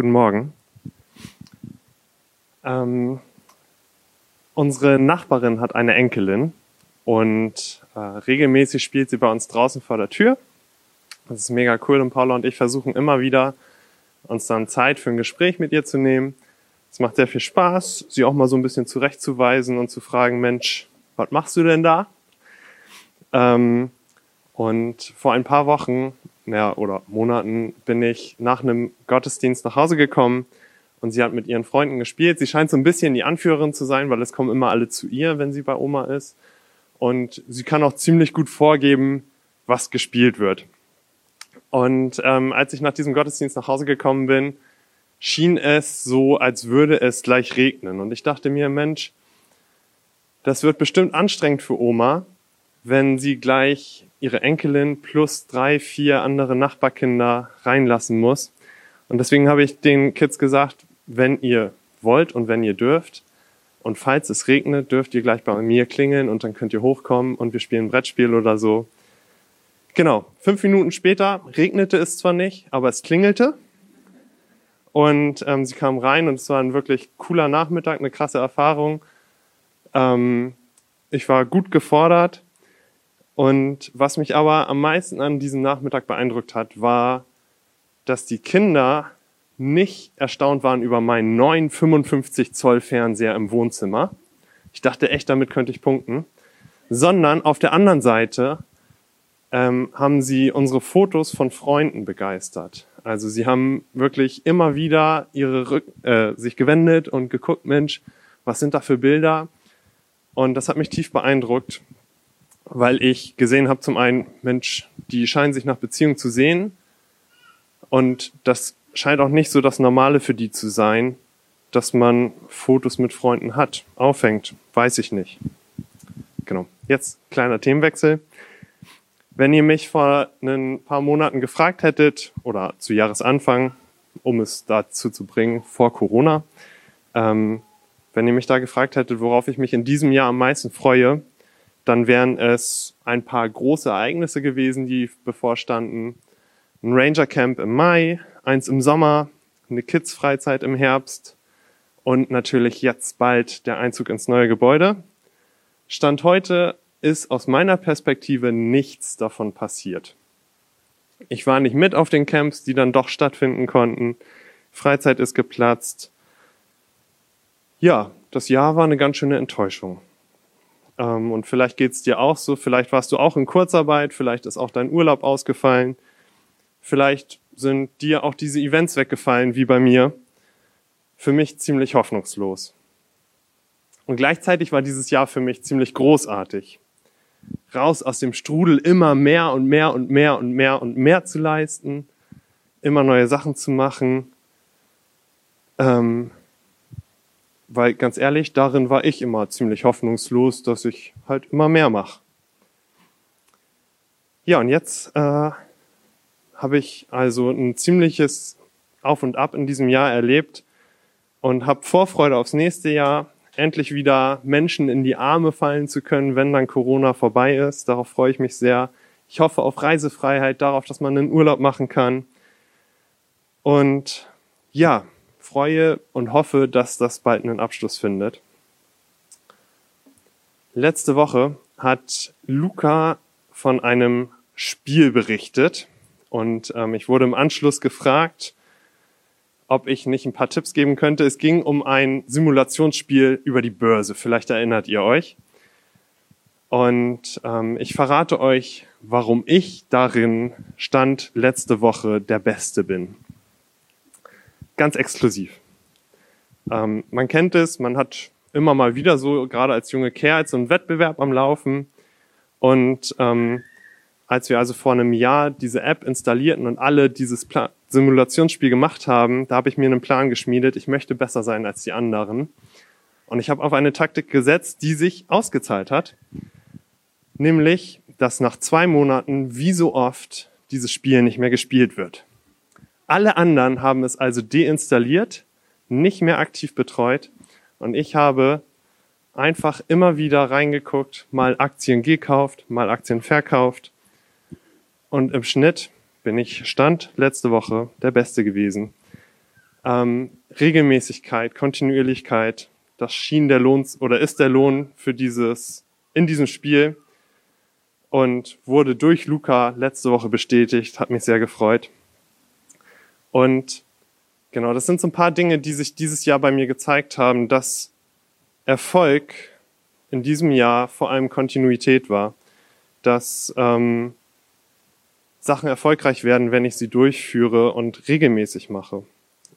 Guten Morgen. Ähm, unsere Nachbarin hat eine Enkelin und äh, regelmäßig spielt sie bei uns draußen vor der Tür. Das ist mega cool und Paula und ich versuchen immer wieder, uns dann Zeit für ein Gespräch mit ihr zu nehmen. Es macht sehr viel Spaß, sie auch mal so ein bisschen zurechtzuweisen und zu fragen, Mensch, was machst du denn da? Ähm, und vor ein paar Wochen ja, oder Monaten bin ich nach einem Gottesdienst nach Hause gekommen und sie hat mit ihren Freunden gespielt. Sie scheint so ein bisschen die Anführerin zu sein, weil es kommen immer alle zu ihr, wenn sie bei Oma ist. Und sie kann auch ziemlich gut vorgeben, was gespielt wird. Und ähm, als ich nach diesem Gottesdienst nach Hause gekommen bin, schien es so, als würde es gleich regnen. Und ich dachte mir, Mensch, das wird bestimmt anstrengend für Oma, wenn sie gleich ihre Enkelin plus drei, vier andere Nachbarkinder reinlassen muss. Und deswegen habe ich den Kids gesagt, wenn ihr wollt und wenn ihr dürft, und falls es regnet, dürft ihr gleich bei mir klingeln und dann könnt ihr hochkommen und wir spielen Brettspiel oder so. Genau, fünf Minuten später regnete es zwar nicht, aber es klingelte. Und ähm, sie kam rein und es war ein wirklich cooler Nachmittag, eine krasse Erfahrung. Ähm, ich war gut gefordert und was mich aber am meisten an diesem Nachmittag beeindruckt hat, war, dass die Kinder nicht erstaunt waren über meinen neuen 55 Zoll Fernseher im Wohnzimmer. Ich dachte echt, damit könnte ich punkten. Sondern auf der anderen Seite ähm, haben sie unsere Fotos von Freunden begeistert. Also sie haben wirklich immer wieder ihre Rück äh, sich gewendet und geguckt, Mensch, was sind da für Bilder? Und das hat mich tief beeindruckt, weil ich gesehen habe, zum einen, Mensch, die scheinen sich nach Beziehung zu sehen und das scheint auch nicht so das Normale für die zu sein, dass man Fotos mit Freunden hat, aufhängt, weiß ich nicht. Genau. Jetzt kleiner Themenwechsel. Wenn ihr mich vor ein paar Monaten gefragt hättet oder zu Jahresanfang, um es dazu zu bringen, vor Corona, ähm, wenn ihr mich da gefragt hättet, worauf ich mich in diesem Jahr am meisten freue, dann wären es ein paar große Ereignisse gewesen, die bevorstanden. Ein Ranger Camp im Mai, eins im Sommer, eine Kids-Freizeit im Herbst und natürlich jetzt bald der Einzug ins neue Gebäude. Stand heute ist aus meiner Perspektive nichts davon passiert. Ich war nicht mit auf den Camps, die dann doch stattfinden konnten. Freizeit ist geplatzt. Ja, das Jahr war eine ganz schöne Enttäuschung. Ähm, und vielleicht geht's dir auch so, vielleicht warst du auch in Kurzarbeit, vielleicht ist auch dein Urlaub ausgefallen, vielleicht sind dir auch diese Events weggefallen wie bei mir. Für mich ziemlich hoffnungslos. Und gleichzeitig war dieses Jahr für mich ziemlich großartig. Raus aus dem Strudel immer mehr und mehr und mehr und mehr und mehr zu leisten, immer neue Sachen zu machen, ähm, weil ganz ehrlich, darin war ich immer ziemlich hoffnungslos, dass ich halt immer mehr mache. Ja, und jetzt äh, habe ich also ein ziemliches Auf und Ab in diesem Jahr erlebt und habe Vorfreude aufs nächste Jahr, endlich wieder Menschen in die Arme fallen zu können, wenn dann Corona vorbei ist. Darauf freue ich mich sehr. Ich hoffe auf Reisefreiheit, darauf, dass man einen Urlaub machen kann. Und ja, freue und hoffe, dass das bald einen Abschluss findet. Letzte Woche hat Luca von einem Spiel berichtet und ähm, ich wurde im Anschluss gefragt, ob ich nicht ein paar Tipps geben könnte. Es ging um ein Simulationsspiel über die Börse. Vielleicht erinnert ihr euch. Und ähm, ich verrate euch, warum ich darin stand letzte Woche der Beste bin ganz exklusiv. Ähm, man kennt es, man hat immer mal wieder so, gerade als junge Kerl, so einen Wettbewerb am Laufen. Und ähm, als wir also vor einem Jahr diese App installierten und alle dieses Plan Simulationsspiel gemacht haben, da habe ich mir einen Plan geschmiedet, ich möchte besser sein als die anderen. Und ich habe auf eine Taktik gesetzt, die sich ausgezahlt hat. Nämlich, dass nach zwei Monaten wie so oft dieses Spiel nicht mehr gespielt wird. Alle anderen haben es also deinstalliert, nicht mehr aktiv betreut und ich habe einfach immer wieder reingeguckt, mal Aktien gekauft, mal Aktien verkauft und im Schnitt bin ich Stand letzte Woche der Beste gewesen. Ähm, Regelmäßigkeit, Kontinuierlichkeit, das schien der Lohn oder ist der Lohn für dieses, in diesem Spiel und wurde durch Luca letzte Woche bestätigt, hat mich sehr gefreut. Und genau, das sind so ein paar Dinge, die sich dieses Jahr bei mir gezeigt haben, dass Erfolg in diesem Jahr vor allem Kontinuität war, dass ähm, Sachen erfolgreich werden, wenn ich sie durchführe und regelmäßig mache.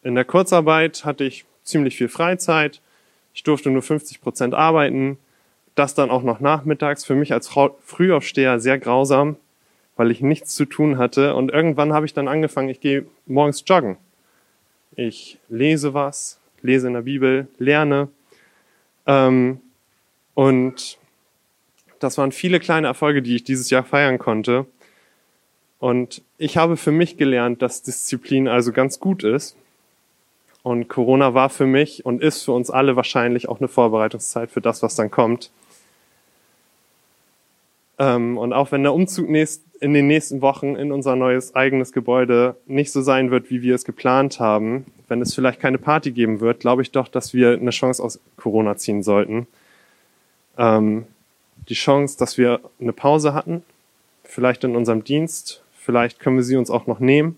In der Kurzarbeit hatte ich ziemlich viel Freizeit. Ich durfte nur 50 Prozent arbeiten. Das dann auch noch nachmittags. Für mich als Frühaufsteher sehr grausam, weil ich nichts zu tun hatte. Und irgendwann habe ich dann angefangen, ich gehe morgens joggen. Ich lese was, lese in der Bibel, lerne. Ähm, und das waren viele kleine Erfolge, die ich dieses Jahr feiern konnte. Und ich habe für mich gelernt, dass Disziplin also ganz gut ist. Und Corona war für mich und ist für uns alle wahrscheinlich auch eine Vorbereitungszeit für das, was dann kommt. Ähm, und auch wenn der Umzug in den nächsten Wochen in unser neues eigenes Gebäude nicht so sein wird, wie wir es geplant haben, wenn es vielleicht keine Party geben wird, glaube ich doch, dass wir eine Chance aus Corona ziehen sollten. Ähm, die Chance, dass wir eine Pause hatten, vielleicht in unserem Dienst, Vielleicht können wir sie uns auch noch nehmen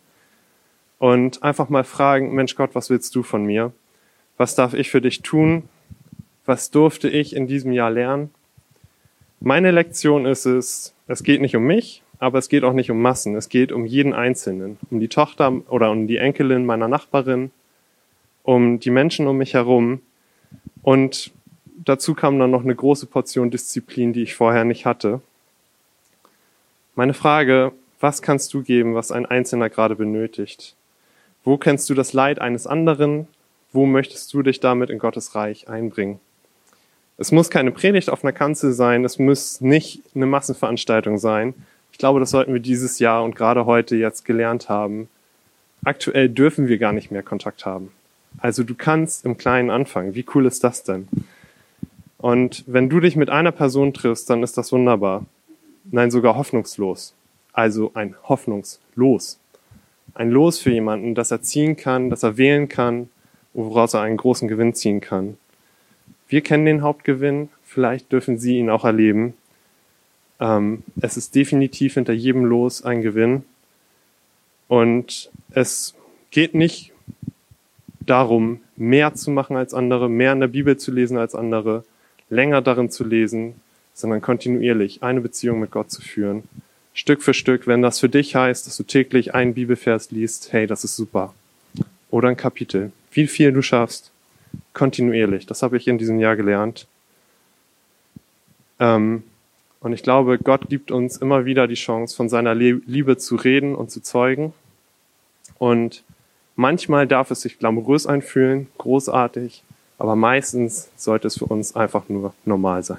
und einfach mal fragen, Mensch Gott, was willst du von mir? Was darf ich für dich tun? Was durfte ich in diesem Jahr lernen? Meine Lektion ist es, es geht nicht um mich, aber es geht auch nicht um Massen. Es geht um jeden Einzelnen, um die Tochter oder um die Enkelin meiner Nachbarin, um die Menschen um mich herum. Und dazu kam dann noch eine große Portion Disziplin, die ich vorher nicht hatte. Meine Frage was kannst du geben, was ein Einzelner gerade benötigt? Wo kennst du das Leid eines anderen? Wo möchtest du dich damit in Gottes Reich einbringen? Es muss keine Predigt auf einer Kanzel sein, es muss nicht eine Massenveranstaltung sein. Ich glaube, das sollten wir dieses Jahr und gerade heute jetzt gelernt haben. Aktuell dürfen wir gar nicht mehr Kontakt haben. Also du kannst im Kleinen anfangen. Wie cool ist das denn? Und wenn du dich mit einer Person triffst, dann ist das wunderbar. Nein, sogar hoffnungslos also ein Hoffnungslos. Ein Los für jemanden, das er ziehen kann, das er wählen kann, woraus er einen großen Gewinn ziehen kann. Wir kennen den Hauptgewinn, vielleicht dürfen Sie ihn auch erleben. Ähm, es ist definitiv hinter jedem Los ein Gewinn. Und es geht nicht darum, mehr zu machen als andere, mehr in der Bibel zu lesen als andere, länger darin zu lesen, sondern kontinuierlich eine Beziehung mit Gott zu führen. Stück für Stück, wenn das für dich heißt, dass du täglich einen Bibelvers liest, hey, das ist super. Oder ein Kapitel. Wie viel du schaffst, kontinuierlich. Das habe ich in diesem Jahr gelernt. Ähm, und ich glaube, Gott gibt uns immer wieder die Chance, von seiner Liebe zu reden und zu zeugen. Und manchmal darf es sich glamourös einfühlen, großartig, aber meistens sollte es für uns einfach nur normal sein.